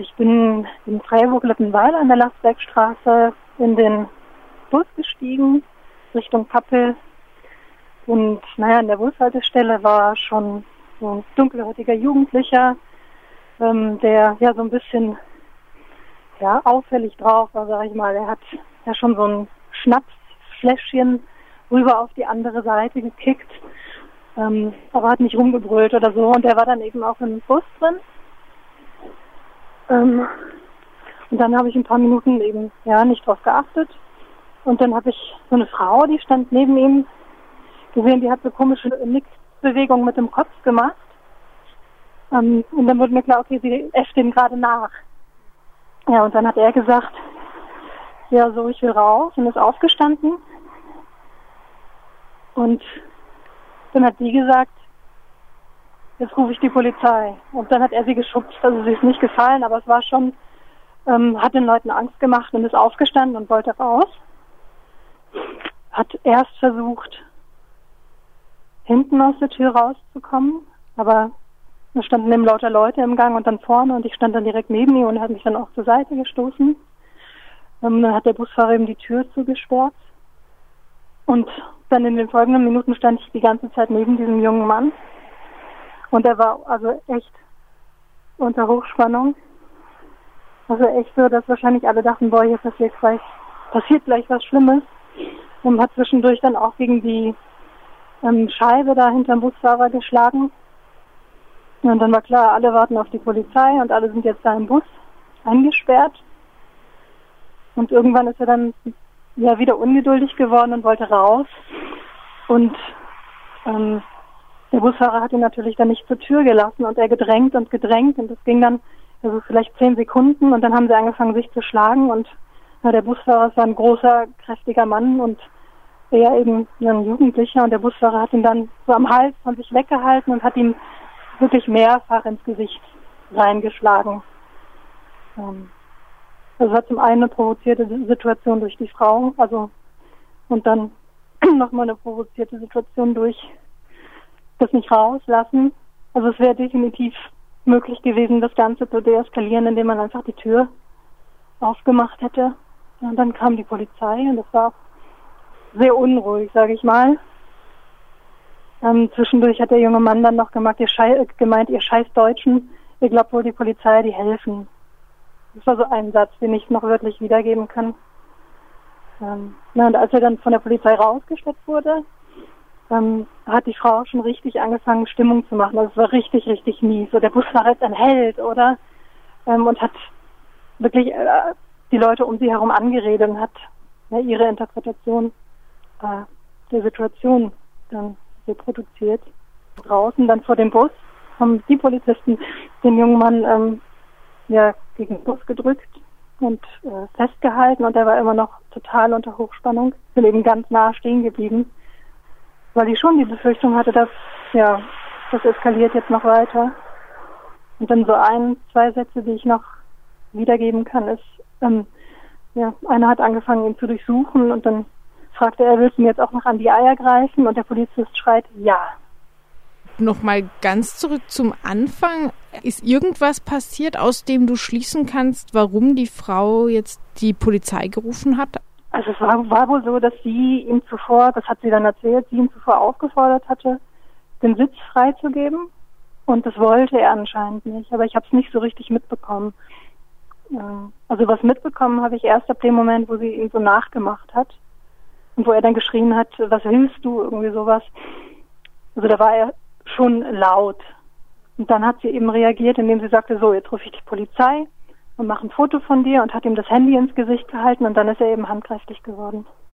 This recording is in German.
ich bin in Freiburg-Littenweiler an der Lastbergstraße in den Bus gestiegen Richtung Kappel. Und naja, an der Bushaltestelle war schon so ein dunkelhäutiger Jugendlicher, ähm, der ja so ein bisschen ja, auffällig drauf war, sag ich mal. Er hat ja schon so ein Schnapsfläschchen rüber auf die andere Seite gekickt, ähm, aber hat nicht rumgebrüllt oder so. Und er war dann eben auch im Bus drin. Ähm, und dann habe ich ein paar Minuten eben ja nicht drauf geachtet. Und dann habe ich so eine Frau, die stand neben ihm, gesehen, die hat so komische Nickbewegungen mit dem Kopf gemacht. Ähm, und dann wurde mir klar, okay, sie äfft ihm gerade nach. Ja, und dann hat er gesagt, ja, so, ich will raus und ist aufgestanden. Und dann hat sie gesagt, jetzt rufe ich die Polizei. Und dann hat er sie geschubst, also sie ist nicht gefallen, aber es war schon, ähm, hat den Leuten Angst gemacht und ist aufgestanden und wollte raus. Hat erst versucht, hinten aus der Tür rauszukommen, aber da standen eben lauter Leute im Gang und dann vorne und ich stand dann direkt neben ihm und er hat mich dann auch zur Seite gestoßen. Ähm, dann hat der Busfahrer ihm die Tür zugesperrt. Und dann in den folgenden Minuten stand ich die ganze Zeit neben diesem jungen Mann. Und er war also echt unter Hochspannung. Also echt so, dass wahrscheinlich alle dachten, boah, hier passiert gleich, passiert gleich was Schlimmes. Und hat zwischendurch dann auch gegen die ähm, Scheibe da hinterm Busfahrer geschlagen. Und dann war klar, alle warten auf die Polizei und alle sind jetzt da im Bus eingesperrt. Und irgendwann ist er dann ja wieder ungeduldig geworden und wollte raus. Und ähm, der Busfahrer hat ihn natürlich dann nicht zur Tür gelassen und er gedrängt und gedrängt und das ging dann also vielleicht zehn Sekunden und dann haben sie angefangen sich zu schlagen und ja, der Busfahrer war ein großer, kräftiger Mann und er eben ein Jugendlicher und der Busfahrer hat ihn dann so am Hals von sich weggehalten und hat ihm wirklich mehrfach ins Gesicht reingeschlagen. Ähm, also war zum einen eine provozierte Situation durch die Frau, also und dann nochmal eine provozierte Situation durch das nicht rauslassen. Also es wäre definitiv möglich gewesen, das Ganze zu deeskalieren, indem man einfach die Tür aufgemacht hätte. Und dann kam die Polizei und das war sehr unruhig, sage ich mal. Ähm, zwischendurch hat der junge Mann dann noch gemeint, ihr, Schei gemeint, ihr scheiß Deutschen, ihr glaubt wohl die Polizei, die helfen. Das war so ein Satz, den ich noch wörtlich wiedergeben kann. Ähm, na, und als er dann von der Polizei rausgesteckt wurde, ähm, hat die Frau schon richtig angefangen, Stimmung zu machen. Also es war richtig, richtig mies. So, der Busfahrer ist ein Held, oder? Ähm, und hat wirklich äh, die Leute um sie herum angeredet und hat ja, ihre Interpretation äh, der Situation dann reproduziert. Draußen dann vor dem Bus haben die Polizisten den jungen Mann ähm, ja, gegen den Bus gedrückt und äh, festgehalten und er war immer noch total unter Hochspannung. Bin eben ganz nah stehen geblieben, weil ich schon die Befürchtung hatte, dass ja, das eskaliert jetzt noch weiter. Und dann so ein, zwei Sätze, die ich noch wiedergeben kann, ist, ähm, ja, einer hat angefangen, ihn zu durchsuchen und dann fragte er, willst du mir jetzt auch noch an die Eier greifen? Und der Polizist schreit, ja. Nochmal ganz zurück zum Anfang. Ist irgendwas passiert, aus dem du schließen kannst, warum die Frau jetzt die Polizei gerufen hat? Also es war, war wohl so, dass sie ihm zuvor, das hat sie dann erzählt, sie ihm zuvor aufgefordert hatte, den Sitz freizugeben. Und das wollte er anscheinend nicht. Aber ich habe es nicht so richtig mitbekommen. Also was mitbekommen habe ich erst ab dem Moment, wo sie ihn so nachgemacht hat. Und wo er dann geschrien hat, was willst du, irgendwie sowas. Also da war er schon laut. Und dann hat sie eben reagiert, indem sie sagte, so, jetzt rufe ich die Polizei und mache ein Foto von dir und hat ihm das Handy ins Gesicht gehalten und dann ist er eben handgreiflich geworden.